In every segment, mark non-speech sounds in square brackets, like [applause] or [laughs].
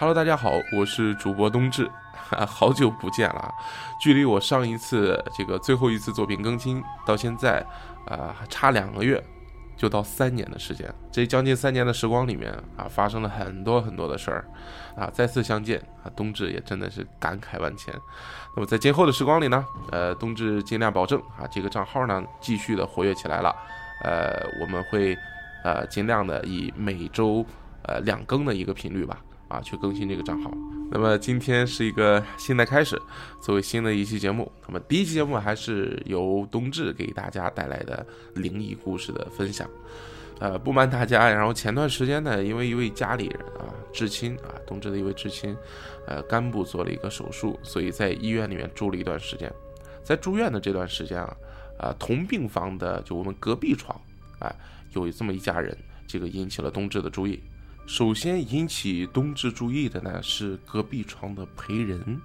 Hello，大家好，我是主播冬至，[laughs] 好久不见了。距离我上一次这个最后一次作品更新到现在，啊，差两个月，就到三年的时间。这将近三年的时光里面啊，发生了很多很多的事儿，啊，再次相见啊，冬至也真的是感慨万千。那么在今后的时光里呢，呃，冬至尽量保证啊，这个账号呢继续的活跃起来了，呃，我们会呃尽量的以每周呃两更的一个频率吧。啊，去更新这个账号。那么今天是一个新的开始，作为新的一期节目。那么第一期节目还是由冬至给大家带来的灵异故事的分享。呃，不瞒大家，然后前段时间呢，因为一位家里人啊，至亲啊，冬至的一位至亲，呃，肝部做了一个手术，所以在医院里面住了一段时间。在住院的这段时间啊，啊，同病房的就我们隔壁床，哎，有这么一家人，这个引起了冬至的注意。首先引起冬至注意的呢是隔壁床的陪人，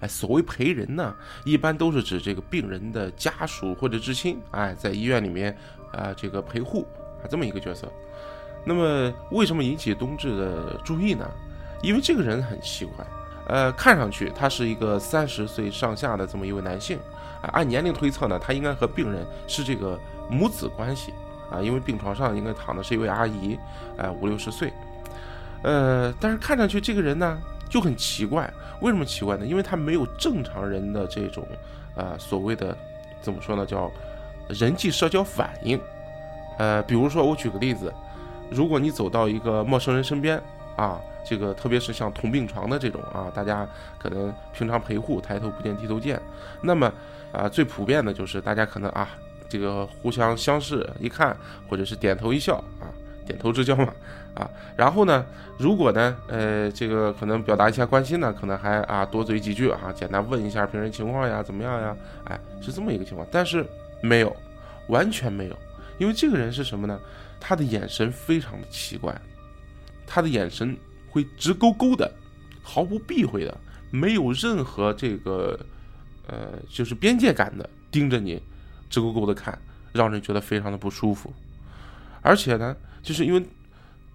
哎，所谓陪人呢，一般都是指这个病人的家属或者至亲，哎，在医院里面啊，这个陪护啊这么一个角色。那么为什么引起冬至的注意呢？因为这个人很奇怪，呃，看上去他是一个三十岁上下的这么一位男性，啊，按年龄推测呢，他应该和病人是这个母子关系啊，因为病床上应该躺的是一位阿姨，哎，五六十岁。呃，但是看上去这个人呢就很奇怪，为什么奇怪呢？因为他没有正常人的这种，呃，所谓的怎么说呢，叫人际社交反应。呃，比如说我举个例子，如果你走到一个陌生人身边啊，这个特别是像同病床的这种啊，大家可能平常陪护，抬头不见低头见，那么啊，最普遍的就是大家可能啊，这个互相相视一看，或者是点头一笑啊。点头之交嘛，啊，然后呢，如果呢，呃，这个可能表达一下关心呢，可能还啊多嘴几句啊，简单问一下病人情况呀，怎么样呀，哎，是这么一个情况。但是没有，完全没有，因为这个人是什么呢？他的眼神非常的奇怪，他的眼神会直勾勾的，毫不避讳的，没有任何这个呃就是边界感的盯着你，直勾勾的看，让人觉得非常的不舒服。而且呢，就是因为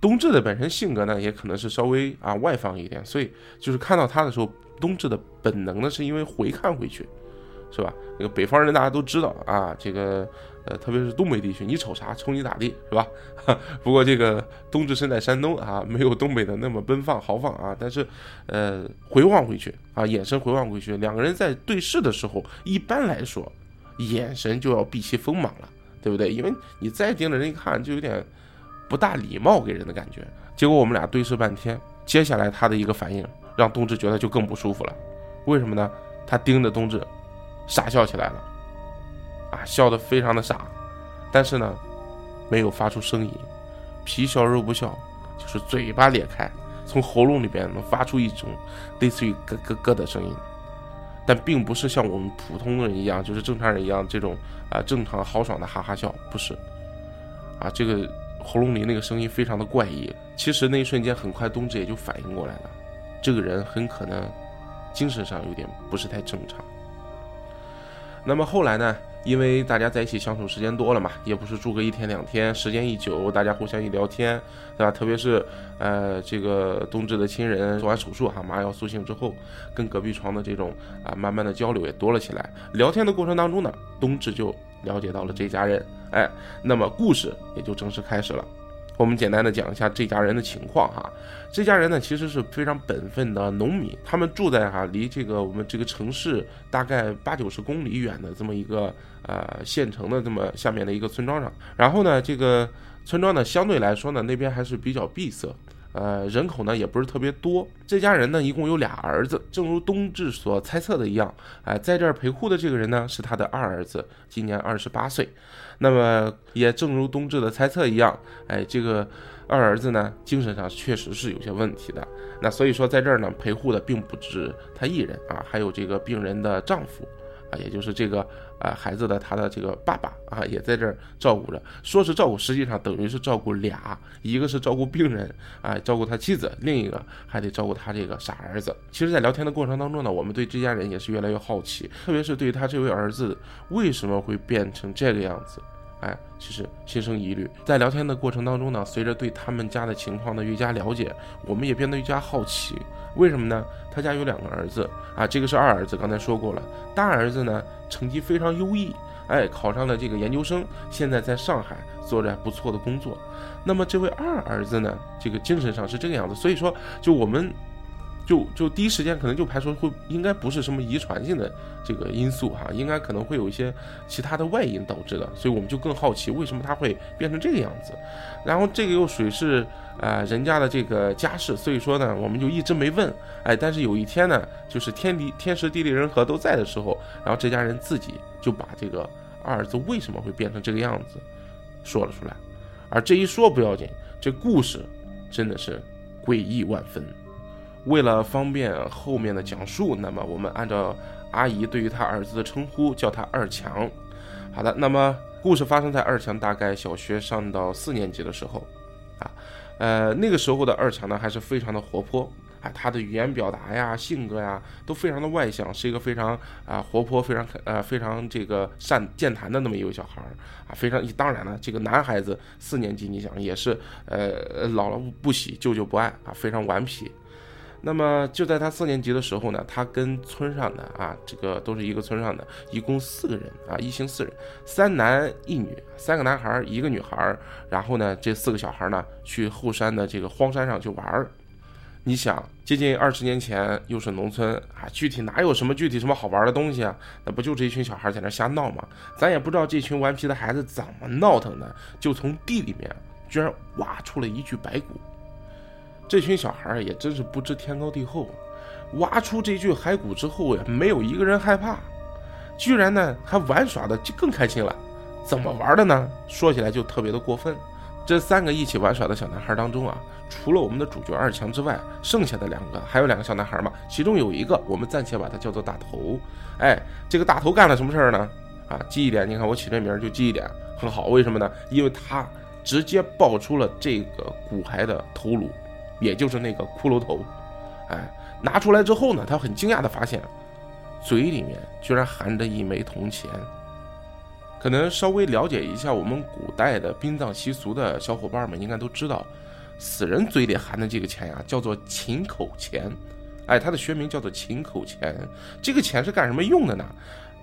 冬至的本身性格呢，也可能是稍微啊外放一点，所以就是看到他的时候，冬至的本能呢，是因为回看回去，是吧？那个北方人大家都知道啊，这个呃，特别是东北地区，你瞅啥，瞅你咋地，是吧？[laughs] 不过这个冬至身在山东啊，没有东北的那么奔放豪放啊，但是呃，回望回去啊，眼神回望回去，两个人在对视的时候，一般来说，眼神就要避其锋芒了。对不对？因为你再盯着人一看，就有点不大礼貌给人的感觉。结果我们俩对视半天，接下来他的一个反应让冬至觉得就更不舒服了。为什么呢？他盯着冬至，傻笑起来了，啊，笑得非常的傻，但是呢，没有发出声音，皮笑肉不笑，就是嘴巴裂开，从喉咙里边能发出一种类似于咯咯咯的声音。但并不是像我们普通人一样，就是正常人一样这种啊正常豪爽的哈哈笑，不是，啊这个喉咙里那个声音非常的怪异。其实那一瞬间，很快冬至也就反应过来了，这个人很可能精神上有点不是太正常。那么后来呢？因为大家在一起相处时间多了嘛，也不是住个一天两天，时间一久，大家互相一聊天，对吧？特别是，呃，这个冬至的亲人做完手术哈，麻药苏醒之后，跟隔壁床的这种啊，慢慢的交流也多了起来。聊天的过程当中呢，冬至就了解到了这家人，哎，那么故事也就正式开始了。我们简单的讲一下这家人的情况哈，这家人呢其实是非常本分的农民，他们住在哈离这个我们这个城市大概八九十公里远的这么一个呃县城的这么下面的一个村庄上，然后呢这个村庄呢相对来说呢那边还是比较闭塞，呃人口呢也不是特别多，这家人呢一共有俩儿子，正如冬至所猜测的一样，哎在这儿陪护的这个人呢是他的二儿子，今年二十八岁。那么也正如冬至的猜测一样，哎，这个二儿子呢，精神上确实是有些问题的。那所以说，在这儿呢，陪护的并不止他一人啊，还有这个病人的丈夫啊，也就是这个呃孩子的他的这个爸爸啊，也在这儿照顾着。说是照顾，实际上等于是照顾俩，一个是照顾病人啊，照顾他妻子，另一个还得照顾他这个傻儿子。其实，在聊天的过程当中呢，我们对这家人也是越来越好奇，特别是对他这位儿子为什么会变成这个样子。哎，其实心生疑虑。在聊天的过程当中呢，随着对他们家的情况的越加了解，我们也变得越加好奇。为什么呢？他家有两个儿子啊，这个是二儿子，刚才说过了。大儿子呢，成绩非常优异，哎，考上了这个研究生，现在在上海做着不错的工作。那么这位二儿子呢，这个精神上是这个样子，所以说，就我们。就就第一时间可能就排除会应该不是什么遗传性的这个因素哈，应该可能会有一些其他的外因导致的，所以我们就更好奇为什么他会变成这个样子。然后这个又属于是呃人家的这个家事，所以说呢我们就一直没问。哎，但是有一天呢，就是天地天时地利人和都在的时候，然后这家人自己就把这个二儿子为什么会变成这个样子说了出来。而这一说不要紧，这故事真的是诡异万分。为了方便后面的讲述，那么我们按照阿姨对于他儿子的称呼，叫他二强。好的，那么故事发生在二强大概小学上到四年级的时候，啊，呃，那个时候的二强呢还是非常的活泼，啊，他的语言表达呀、性格呀都非常的外向，是一个非常啊活泼、非常呃非常这个善健谈的那么一位小孩儿啊，非常当然了，这个男孩子四年级，你想也是呃姥姥不喜，舅舅不爱啊，非常顽皮。那么就在他四年级的时候呢，他跟村上的啊，这个都是一个村上的，一共四个人啊，一行四人，三男一女，三个男孩一个女孩。然后呢，这四个小孩呢，去后山的这个荒山上去玩儿。你想，接近二十年前，又是农村啊，具体哪有什么具体什么好玩的东西啊？那不就这一群小孩在那瞎闹吗？咱也不知道这群顽皮的孩子怎么闹腾的，就从地里面居然挖出了一具白骨。这群小孩也真是不知天高地厚，挖出这具骸骨之后呀，没有一个人害怕，居然呢还玩耍的就更开心了。怎么玩的呢？说起来就特别的过分。这三个一起玩耍的小男孩当中啊，除了我们的主角二强之外，剩下的两个还有两个小男孩嘛，其中有一个我们暂且把他叫做大头。哎，这个大头干了什么事儿呢？啊，记忆点，你看我起这名就记忆点很好，为什么呢？因为他直接爆出了这个骨骸的头颅。也就是那个骷髅头，哎，拿出来之后呢，他很惊讶的发现，嘴里面居然含着一枚铜钱。可能稍微了解一下我们古代的殡葬习俗的小伙伴们应该都知道，死人嘴里含的这个钱呀，叫做秦口钱，哎，它的学名叫做秦口钱。这个钱是干什么用的呢？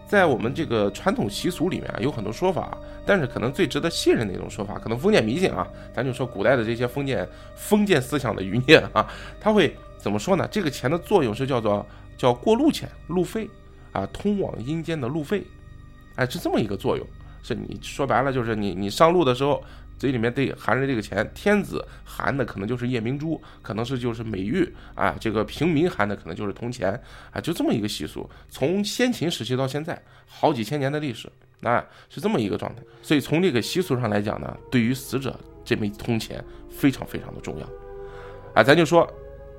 在我们这个传统习俗里面啊，有很多说法，但是可能最值得信任的一种说法，可能封建迷信啊，咱就说古代的这些封建封建思想的余孽啊，他会怎么说呢？这个钱的作用是叫做叫过路钱、路费啊，通往阴间的路费，哎，是这么一个作用，是你说白了就是你你上路的时候。嘴里面得含着这个钱，天子含的可能就是夜明珠，可能是就是美玉啊，这个平民含的可能就是铜钱啊，就这么一个习俗，从先秦时期到现在，好几千年的历史，啊，是这么一个状态。所以从这个习俗上来讲呢，对于死者这枚铜钱非常非常的重要，啊，咱就说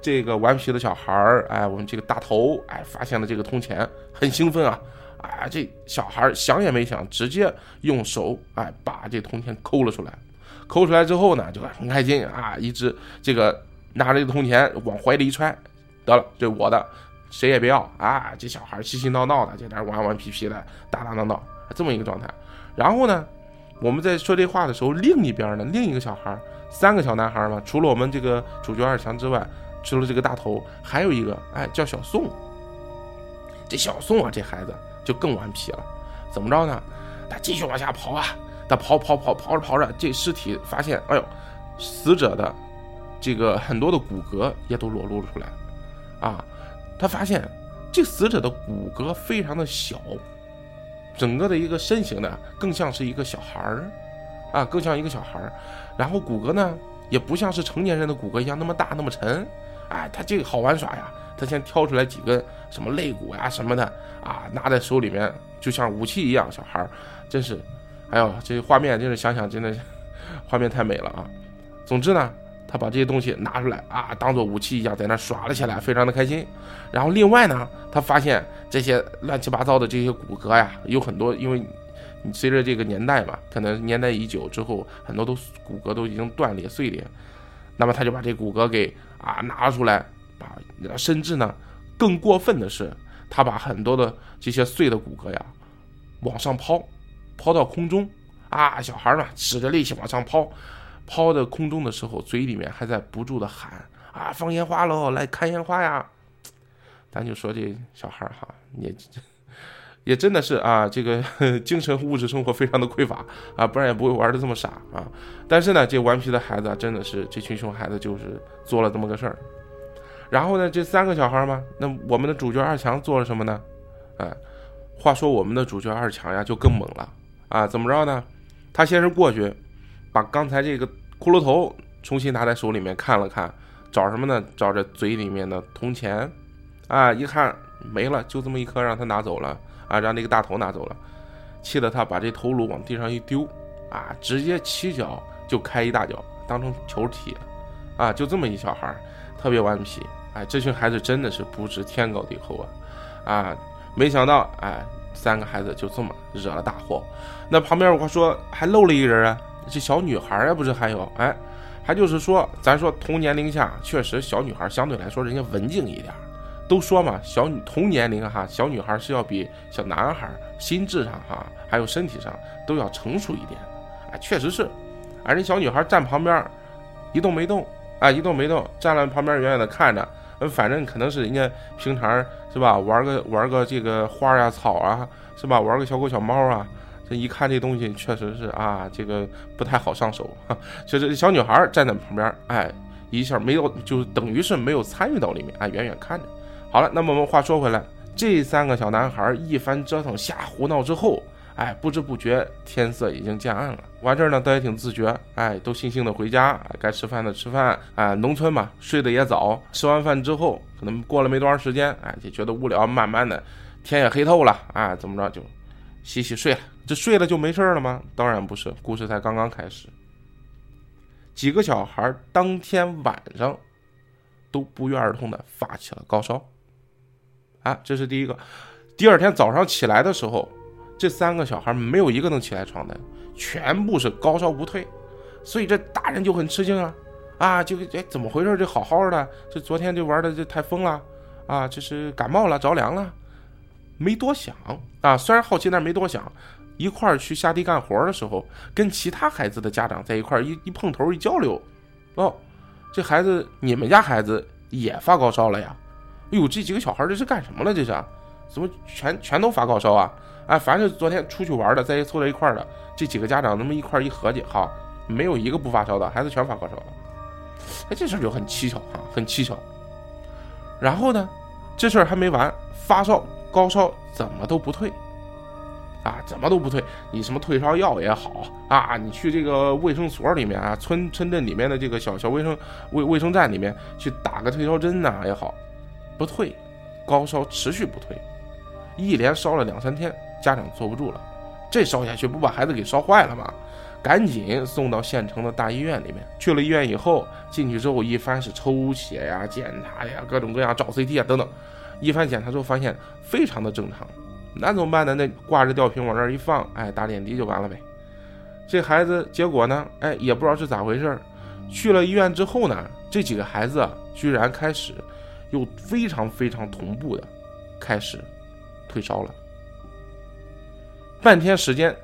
这个顽皮的小孩儿，哎，我们这个大头，哎，发现了这个铜钱，很兴奋啊。啊，这小孩想也没想，直接用手哎把这铜钱抠了出来。抠出来之后呢，就很开心啊，一直这个拿着这个铜钱往怀里一揣，得了，这我的，谁也别要啊！这小孩嬉嬉闹闹的，在那玩玩皮皮的，打打闹闹，这么一个状态。然后呢，我们在说这话的时候，另一边呢，另一个小孩，三个小男孩嘛，除了我们这个主角二强之外，除了这个大头，还有一个，哎，叫小宋。这小宋啊，这孩子就更顽皮了，怎么着呢？他继续往下跑啊。他跑跑跑跑着跑着，这尸体发现，哎呦，死者的这个很多的骨骼也都裸露出来，啊，他发现这死者的骨骼非常的小，整个的一个身形呢，更像是一个小孩儿，啊，更像一个小孩儿，然后骨骼呢，也不像是成年人的骨骼一样那么大那么沉，哎，他这个好玩耍呀，他先挑出来几根什么肋骨呀什么的，啊，拿在手里面就像武器一样，小孩儿真是。哎呦，这画面真是想想真的，[laughs] 画面太美了啊！总之呢，他把这些东西拿出来啊，当做武器一样在那耍了起来，非常的开心。然后另外呢，他发现这些乱七八糟的这些骨骼呀，有很多，因为随着这个年代嘛，可能年代已久之后，很多都骨骼都已经断裂碎裂。那么他就把这骨骼给啊拿出来，把甚至呢，更过分的是，他把很多的这些碎的骨骼呀往上抛。抛到空中，啊，小孩呢使着力气往上抛，抛到空中的时候，嘴里面还在不住的喊啊，放烟花喽，来看烟花呀！咱就说这小孩哈，也 [laughs] 也真的是啊，这个 [laughs] 精神物质生活非常的匮乏啊，不然也不会玩的这么傻啊。但是呢，这顽皮的孩子真的是这群熊孩子就是做了这么个事儿。然后呢，这三个小孩嘛，那我们的主角二强做了什么呢？哎，话说我们的主角二强呀，就更猛了啊！怎么着呢？他先是过去，把刚才这个骷髅头重新拿在手里面看了看，找什么呢？找着嘴里面的铜钱，啊，一看没了，就这么一颗，让他拿走了啊，让那个大头拿走了，气得他把这头颅往地上一丢，啊，直接起脚就开一大脚，当成球踢，啊，就这么一小孩，特别顽皮。哎，这群孩子真的是不知天高地厚啊！啊，没想到，哎，三个孩子就这么惹了大祸。那旁边我说还漏了一个人啊，这小女孩啊，不是还有？哎，还就是说，咱说同年龄下，确实小女孩相对来说人家文静一点。都说嘛，小女同年龄哈，小女孩是要比小男孩心智上哈，还有身体上都要成熟一点。哎，确实是。而人小女孩站旁边，一动没动，啊，一动没动，站在旁边远远的看着。嗯，反正可能是人家平常是吧，玩个玩个这个花呀草啊，是吧？玩个小狗小猫啊，这一看这东西确实是啊，这个不太好上手。[laughs] 就是小女孩站在旁边，哎，一下没有，就等于是没有参与到里面，哎，远远看着。好了，那么我们话说回来，这三个小男孩一番折腾瞎胡闹之后。哎，不知不觉天色已经渐暗了。完事儿呢，倒也挺自觉。哎，都悻悻的回家。该吃饭的吃饭。哎，农村嘛，睡得也早。吃完饭之后，可能过了没多长时间，哎，就觉得无聊。慢慢的，天也黑透了。哎，怎么着就洗洗睡了。这睡了就没事了吗？当然不是，故事才刚刚开始。几个小孩当天晚上都不约而同的发起了高烧。啊，这是第一个。第二天早上起来的时候。这三个小孩没有一个能起来床的，全部是高烧不退，所以这大人就很吃惊啊，啊，就哎怎么回事？这好好的，这昨天就玩的这太疯了，啊，这是感冒了着凉了，没多想啊，虽然好奇，但没多想，一块儿去下地干活的时候，跟其他孩子的家长在一块儿一一碰头一交流，哦，这孩子你们家孩子也发高烧了呀？哎呦，这几个小孩这是干什么了？这是怎么全全都发高烧啊？哎，反正昨天出去玩的，在一凑在一块儿的这几个家长，那么一块儿一合计，哈，没有一个不发烧的，孩子全发高烧了。哎，这事儿就很蹊跷哈，很蹊跷。然后呢，这事儿还没完，发烧高烧怎么都不退，啊，怎么都不退。你什么退烧药也好啊，你去这个卫生所里面啊，村村镇里面的这个小小卫生卫卫生站里面去打个退烧针呐也好，不退，高烧持续不退，一连烧了两三天。家长坐不住了，这烧下去不把孩子给烧坏了吗？赶紧送到县城的大医院里面。去了医院以后，进去之后一番是抽血呀、检查呀、各种各样照 CT 啊等等，一番检查之后发现非常的正常。那怎么办呢？那挂着吊瓶往那儿一放，哎，打点滴就完了呗。这孩子结果呢，哎，也不知道是咋回事儿。去了医院之后呢，这几个孩子居然开始又非常非常同步的开始退烧了。半天时间，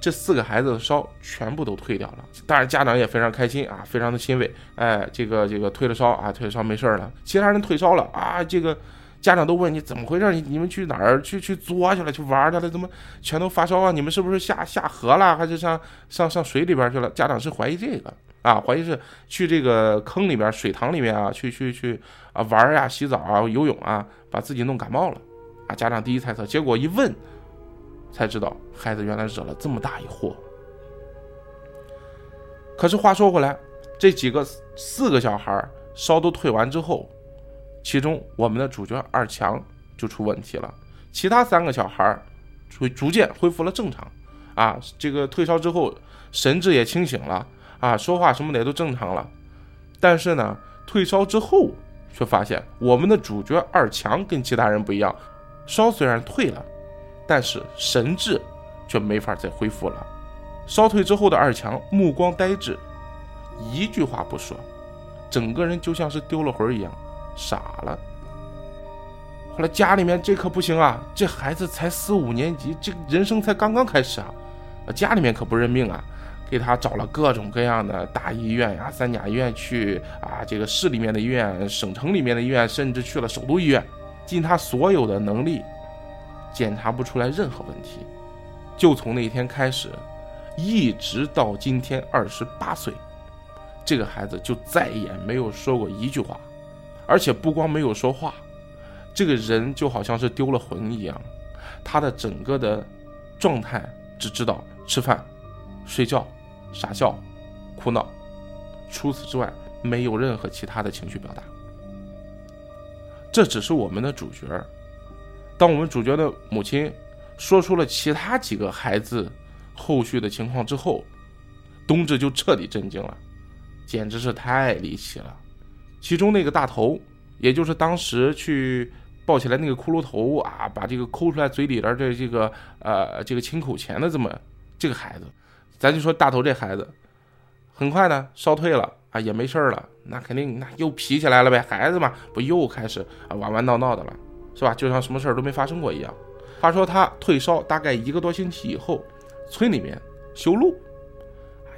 这四个孩子的烧全部都退掉了。当然，家长也非常开心啊，非常的欣慰。哎，这个这个退了烧啊，退了烧没事了。其他人退烧了啊，这个家长都问你怎么回事？你你们去哪儿去去作去了？去玩去了？怎么全都发烧啊？你们是不是下下河了？还是上上上水里边去了？家长是怀疑这个啊，怀疑是去这个坑里边、水塘里面啊，去去去啊玩呀、洗澡啊、游泳啊，把自己弄感冒了啊。家长第一猜测，结果一问。才知道孩子原来惹了这么大一祸。可是话说回来，这几个四个小孩烧都退完之后，其中我们的主角二强就出问题了。其他三个小孩逐逐渐恢复了正常，啊，这个退烧之后神志也清醒了，啊，说话什么的也都正常了。但是呢，退烧之后却发现我们的主角二强跟其他人不一样，烧虽然退了。但是神智却没法再恢复了。烧退之后的二强目光呆滞，一句话不说，整个人就像是丢了魂一样，傻了。后来家里面这可不行啊，这孩子才四五年级，这人生才刚刚开始啊，家里面可不认命啊，给他找了各种各样的大医院呀、三甲医院去啊，这个市里面的医院、省城里面的医院，甚至去了首都医院，尽他所有的能力，检查不出来任何问题。就从那天开始，一直到今天二十八岁，这个孩子就再也没有说过一句话，而且不光没有说话，这个人就好像是丢了魂一样，他的整个的状态只知道吃饭、睡觉、傻笑、哭闹，除此之外没有任何其他的情绪表达。这只是我们的主角，当我们主角的母亲。说出了其他几个孩子后续的情况之后，冬至就彻底震惊了，简直是太离奇了。其中那个大头，也就是当时去抱起来那个骷髅头啊，把这个抠出来嘴里边的这个呃这个亲口钱的这么这个孩子，咱就说大头这孩子，很快呢烧退了也没事了，那肯定那又皮起来了呗，孩子嘛，不又开始啊玩玩闹闹的了，是吧？就像什么事儿都没发生过一样。话说他退烧大概一个多星期以后，村里面修路，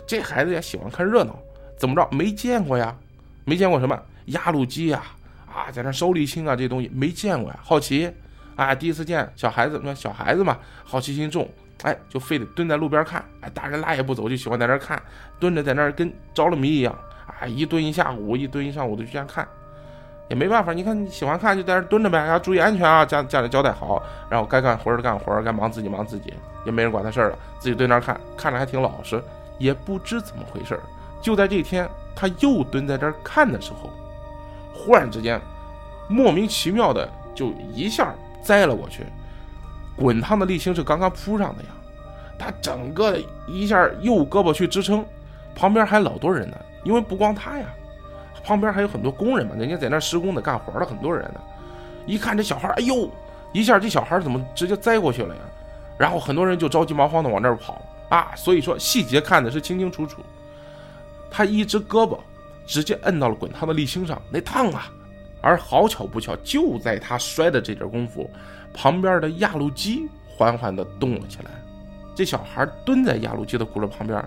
这孩子也喜欢看热闹，怎么着没见过呀？没见过什么压路机呀？啊，在那烧沥青啊，这东西没见过呀，好奇啊，第一次见小孩子，那小孩子嘛，好奇心重，哎，就非得蹲在路边看，哎，大人拉也不走，就喜欢在那看，蹲着在那跟着了迷一样，啊，一蹲一下午，一蹲一上午的就这样看。也没办法，你看你喜欢看就在这蹲着呗，要注意安全啊，家家里交代好，然后该干活的干活，该忙自己忙自己，也没人管他事儿了，自己蹲那看，看着还挺老实，也不知怎么回事。就在这天，他又蹲在这儿看的时候，忽然之间，莫名其妙的就一下栽了过去，滚烫的沥青是刚刚铺上的呀，他整个一下右胳膊去支撑，旁边还老多人呢，因为不光他呀。旁边还有很多工人嘛，人家在那施工的、干活的很多人呢。一看这小孩，哎呦，一下这小孩怎么直接栽过去了呀？然后很多人就着急忙慌的往那儿跑啊。所以说细节看的是清清楚楚。他一只胳膊直接摁到了滚烫的沥青上，那烫啊！而好巧不巧，就在他摔的这点功夫，旁边的压路机缓缓的动了起来。这小孩蹲在压路机的轱辘旁边，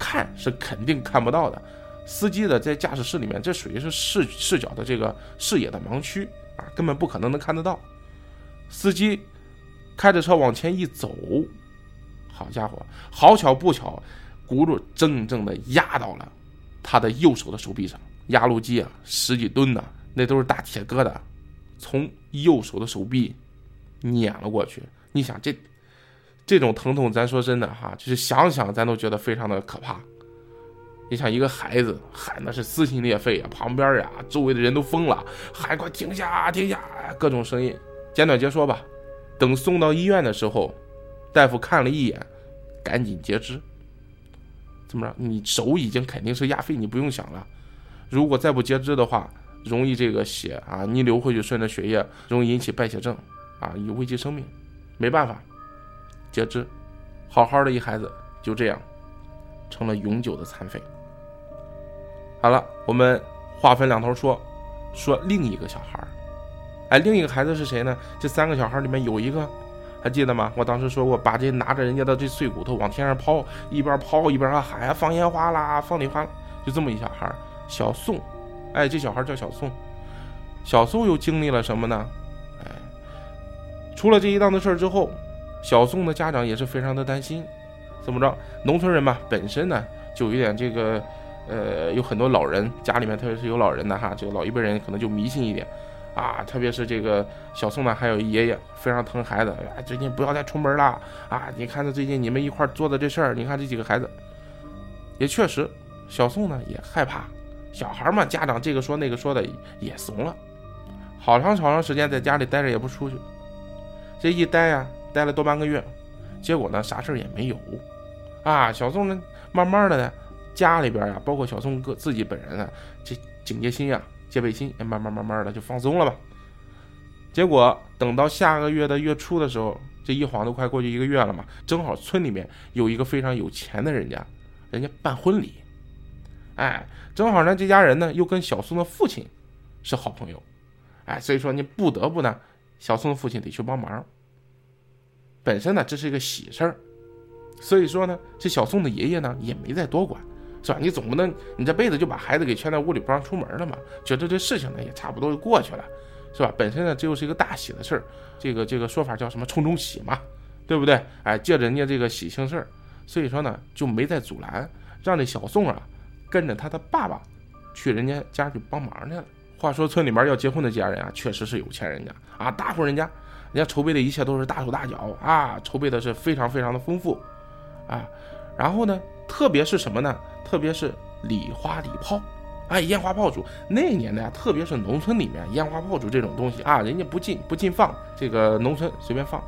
看是肯定看不到的。司机的在驾驶室里面，这属于是视视角的这个视野的盲区啊，根本不可能能看得到。司机开着车往前一走，好家伙，好巧不巧，轱辘正正的压到了他的右手的手臂上。压路机啊，十几吨呢，那都是大铁疙瘩，从右手的手臂碾了过去。你想这这种疼痛，咱说真的哈，就是想想咱都觉得非常的可怕。你想一个孩子喊的是撕心裂肺啊，旁边呀周围的人都疯了，喊快停下停下，各种声音。简短截说吧，等送到医院的时候，大夫看了一眼，赶紧截肢。怎么着？你手已经肯定是压废，你不用想了。如果再不截肢的话，容易这个血啊逆流回去，顺着血液，容易引起败血症啊，有危及生命。没办法，截肢。好好的一孩子就这样成了永久的残废。好了，我们划分两头说，说另一个小孩儿，哎，另一个孩子是谁呢？这三个小孩里面有一个，还记得吗？我当时说过，把这拿着人家的这碎骨头往天上抛，一边抛一边还喊放烟花啦，放礼花，就这么一小孩儿，小宋，哎，这小孩叫小宋，小宋又经历了什么呢？哎，出了这一档子事儿之后，小宋的家长也是非常的担心，怎么着？农村人嘛，本身呢就有点这个。呃，有很多老人家里面，特别是有老人的哈，这个老一辈人可能就迷信一点，啊，特别是这个小宋呢，还有爷爷非常疼孩子，最近不要再出门了啊！你看他最近你们一块做的这事儿，你看这几个孩子，也确实，小宋呢也害怕，小孩嘛，家长这个说那个说的也怂了，好长好长时间在家里待着也不出去，这一待呀，待了多半个月，结果呢啥事儿也没有，啊，小宋呢慢慢的呢。家里边啊，包括小宋哥自己本人啊，这警戒心呀、戒备心也慢慢慢慢的就放松了吧。结果等到下个月的月初的时候，这一晃都快过去一个月了嘛，正好村里面有一个非常有钱的人家，人家办婚礼，哎，正好呢这家人呢又跟小宋的父亲是好朋友，哎，所以说你不得不呢，小宋的父亲得去帮忙。本身呢这是一个喜事儿，所以说呢，这小宋的爷爷呢也没再多管，是吧？你总不能你这辈子就把孩子给圈在屋里不让出门了嘛？觉得这事情呢也差不多就过去了，是吧？本身呢这又是一个大喜的事儿，这个这个说法叫什么“冲冲喜”嘛，对不对？哎，借着人家这个喜庆事儿，所以说呢就没再阻拦，让这小宋啊跟着他的爸爸去人家家去帮忙去了。话说村里面要结婚的家人啊，确实是有钱人家啊，大户人家，人家筹备的一切都是大手大脚啊，筹备的是非常非常的丰富。啊，然后呢，特别是什么呢？特别是礼花礼炮，哎，烟花炮竹。那年代，特别是农村里面，烟花炮竹这种东西啊，人家不禁不禁放，这个农村随便放。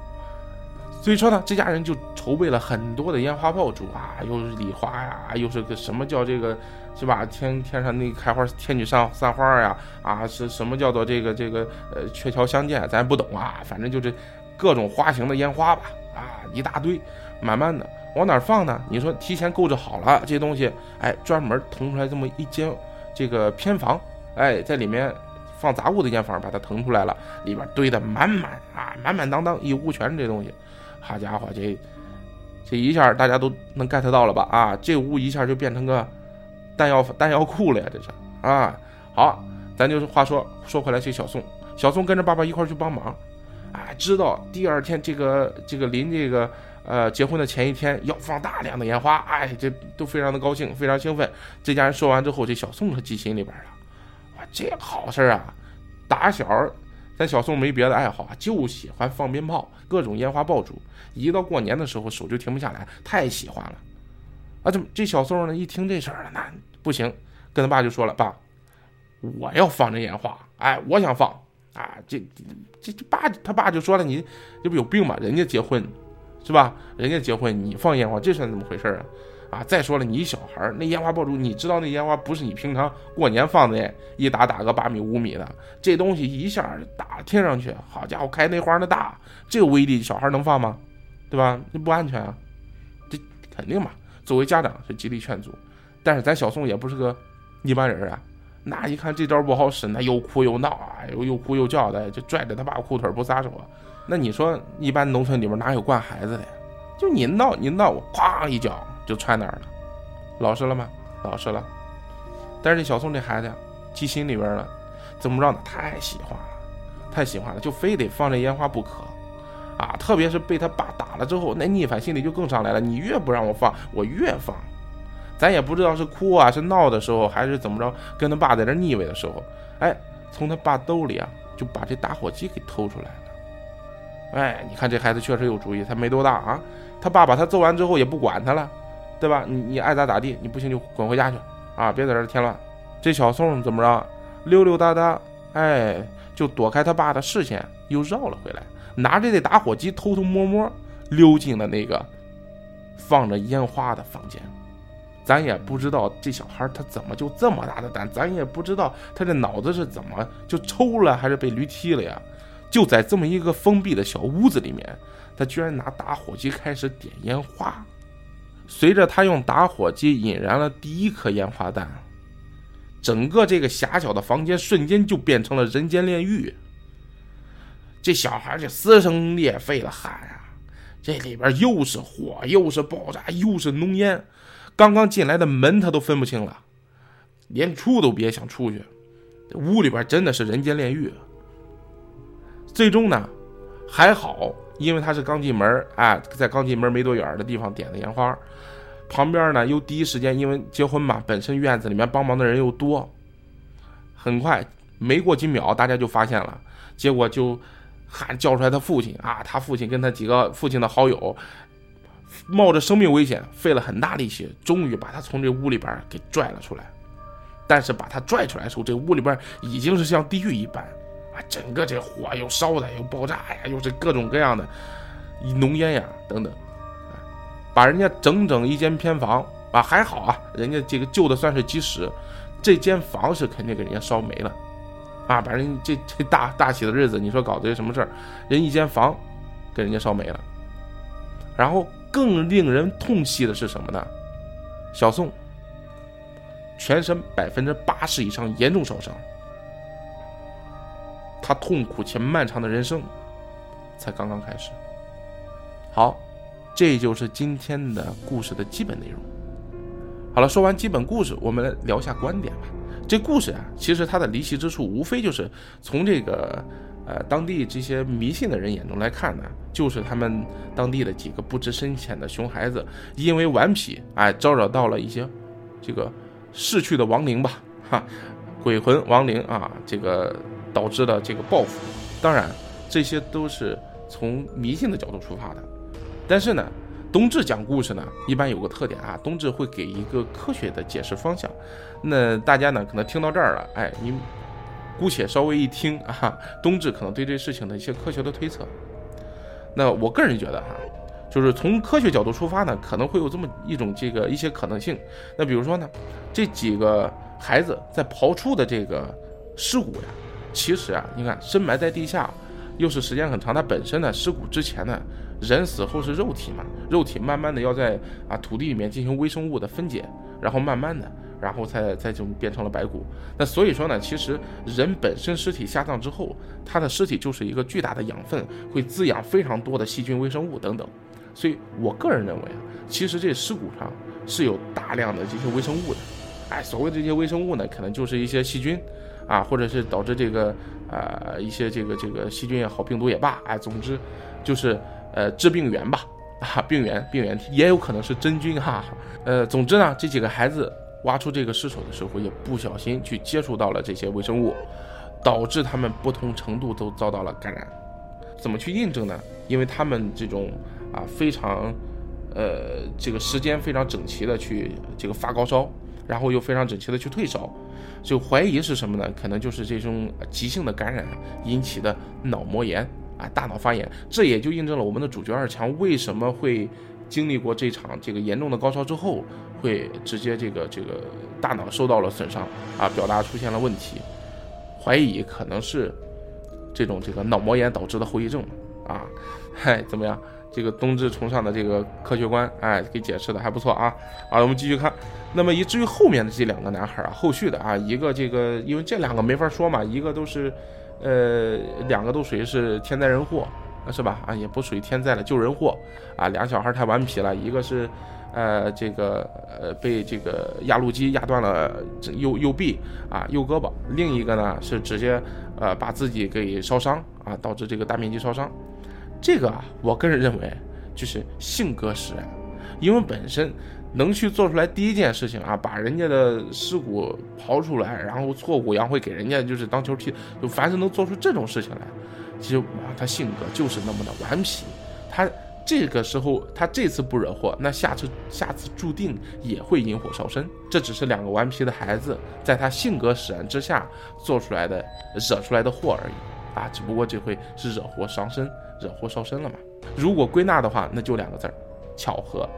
所以说呢，这家人就筹备了很多的烟花爆竹啊，又是礼花呀，又是个什么叫这个，是吧？天天上那开花，天女散散花呀，啊，是什么叫做这个这个呃鹊桥相见？咱不懂啊，反正就是各种花型的烟花吧，啊，一大堆，满满的。往哪放呢？你说提前购置好了这些东西，哎，专门腾出来这么一间这个偏房，哎，在里面放杂物的间房，把它腾出来了，里边堆得满满啊，满满当当一屋全是这东西。好家伙，这这一下大家都能 get 到了吧？啊，这屋一下就变成个弹药弹药库了呀，这是啊。好，咱就是话说说回来，这小宋，小宋跟着爸爸一块去帮忙，哎，知道第二天这个这个临这个。呃，结婚的前一天要放大量的烟花，哎，这都非常的高兴，非常兴奋。这家人说完之后，这小宋可记心里边了，哇，这好事啊！打小咱小宋没别的爱好啊，就喜欢放鞭炮，各种烟花爆竹。一到过年的时候，手就停不下来，太喜欢了。啊，这这小宋呢，一听这事儿了，那不行，跟他爸就说了，爸，我要放这烟花，哎，我想放啊！这这这爸他爸就说了，你这不有病吗？人家结婚。是吧？人家结婚，你放烟花，这算怎么回事啊？啊！再说了，你小孩儿那烟花爆竹，你知道那烟花不是你平常过年放的，一打打个八米五米的，这东西一下打天上去，好家伙，开那花那大，这个威力，小孩能放吗？对吧？那不安全啊！这肯定嘛。作为家长是极力劝阻，但是咱小宋也不是个一般人啊。那一看这招不好使，那又哭又闹啊，又又哭又叫的，就拽着他爸裤腿不撒手啊。那你说，一般农村里面哪有惯孩子的呀？就你闹你闹，我哐一脚就踹哪儿了，老实了吗？老实了。但是小宋这孩子呀，记心里边了，怎么着呢？太喜欢了，太喜欢了，就非得放这烟花不可啊！特别是被他爸打了之后，那逆反心理就更上来了。你越不让我放，我越放。咱也不知道是哭啊，是闹的时候，还是怎么着，跟他爸在这腻歪的时候，哎，从他爸兜里啊，就把这打火机给偷出来了。哎，你看这孩子确实有主意，他没多大啊。他爸把他揍完之后也不管他了，对吧？你你爱咋咋地，你不行就滚回家去啊！别在这添乱。这小宋怎么着？溜溜达达，哎，就躲开他爸的视线，又绕了回来，拿着这打火机偷偷摸摸溜进了那个放着烟花的房间。咱也不知道这小孩他怎么就这么大的胆，咱也不知道他这脑子是怎么就抽了还是被驴踢了呀？就在这么一个封闭的小屋子里面，他居然拿打火机开始点烟花。随着他用打火机引燃了第一颗烟花弹，整个这个狭小的房间瞬间就变成了人间炼狱。这小孩就撕声裂肺的喊啊！这里边又是火，又是爆炸，又是浓烟，刚刚进来的门他都分不清了，连出都别想出去。屋里边真的是人间炼狱。最终呢，还好，因为他是刚进门，哎，在刚进门没多远的地方点的烟花，旁边呢又第一时间，因为结婚嘛，本身院子里面帮忙的人又多，很快没过几秒，大家就发现了，结果就喊叫出来他父亲啊，他父亲跟他几个父亲的好友，冒着生命危险，费了很大力气，终于把他从这屋里边给拽了出来，但是把他拽出来的时候，这屋里边已经是像地狱一般。啊，整个这火又烧的，又爆炸呀，又是各种各样的浓烟呀，等等，把人家整整一间偏房啊，还好啊，人家这个救的算是及时，这间房是肯定给人家烧没了，啊，把人这这大大喜的日子，你说搞这些什么事儿，人一间房给人家烧没了，然后更令人痛惜的是什么呢？小宋全身百分之八十以上严重烧伤。他痛苦且漫长的人生才刚刚开始。好，这就是今天的故事的基本内容。好了，说完基本故事，我们来聊一下观点吧。这故事啊，其实它的离奇之处，无非就是从这个呃当地这些迷信的人眼中来看呢，就是他们当地的几个不知深浅的熊孩子，因为顽皮，哎，招惹到了一些这个逝去的亡灵吧，哈，鬼魂亡灵啊，这个导致了这个报复。当然，这些都是从迷信的角度出发的，但是呢。冬至讲故事呢，一般有个特点啊，冬至会给一个科学的解释方向。那大家呢，可能听到这儿了，哎，你姑且稍微一听啊，冬至可能对这事情的一些科学的推测。那我个人觉得哈，就是从科学角度出发呢，可能会有这么一种这个一些可能性。那比如说呢，这几个孩子在刨出的这个尸骨呀，其实啊，你看深埋在地下，又是时间很长，它本身呢，尸骨之前呢。人死后是肉体嘛，肉体慢慢的要在啊土地里面进行微生物的分解，然后慢慢的，然后才才就变成了白骨。那所以说呢，其实人本身尸体下葬之后，他的尸体就是一个巨大的养分，会滋养非常多的细菌、微生物等等。所以我个人认为啊，其实这尸骨上是有大量的这些微生物的。哎，所谓的这些微生物呢，可能就是一些细菌啊，或者是导致这个啊一些这个这个细菌也好，病毒也罢，哎，总之就是。呃，致病源吧，啊，病源，病源也有可能是真菌哈。呃，总之呢，这几个孩子挖出这个尸首的时候，也不小心去接触到了这些微生物，导致他们不同程度都遭到了感染。怎么去印证呢？因为他们这种啊非常，呃，这个时间非常整齐的去这个发高烧，然后又非常整齐的去退烧，就怀疑是什么呢？可能就是这种急性的感染引起的脑膜炎。啊，大脑发炎，这也就印证了我们的主角二强为什么会经历过这场这个严重的高烧之后，会直接这个这个大脑受到了损伤啊，表达出现了问题，怀疑可能是这种这个脑膜炎导致的后遗症啊。嗨，[laughs] 怎么样？这个冬至崇尚的这个科学观，哎，给解释的还不错啊。好，我们继续看。那么以至于后面的这两个男孩啊，后续的啊，一个这个因为这两个没法说嘛，一个都是。呃，两个都属于是天灾人祸，是吧？啊，也不属于天灾了，救人祸啊。俩小孩太顽皮了，一个是，呃，这个呃被这个压路机压断了右右臂啊右胳膊，另一个呢是直接呃把自己给烧伤啊，导致这个大面积烧伤。这个啊，我个人认为就是性格使然，因为本身。能去做出来第一件事情啊，把人家的尸骨刨出来，然后挫骨扬灰给人家就是当球踢，就凡是能做出这种事情来，其实啊他性格就是那么的顽皮。他这个时候他这次不惹祸，那下次下次注定也会引火烧身。这只是两个顽皮的孩子在他性格使然之下做出来的惹出来的祸而已啊，只不过这回是惹祸伤身，惹祸烧身了嘛。如果归纳的话，那就两个字儿，巧合。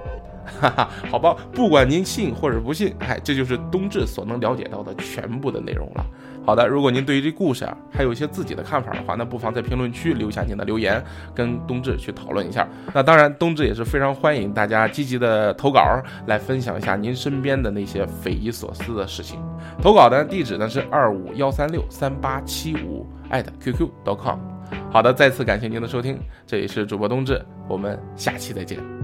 [laughs] 哈哈，好吧，不管您信或者不信，哎，这就是冬至所能了解到的全部的内容了。好的，如果您对于这故事啊，还有一些自己的看法的话，那不妨在评论区留下您的留言，跟冬至去讨论一下。那当然，冬至也是非常欢迎大家积极的投稿，来分享一下您身边的那些匪夷所思的事情。投稿的地址呢是二五幺三六三八七五艾特 qq.com。好的，再次感谢您的收听，这里是主播冬至，我们下期再见。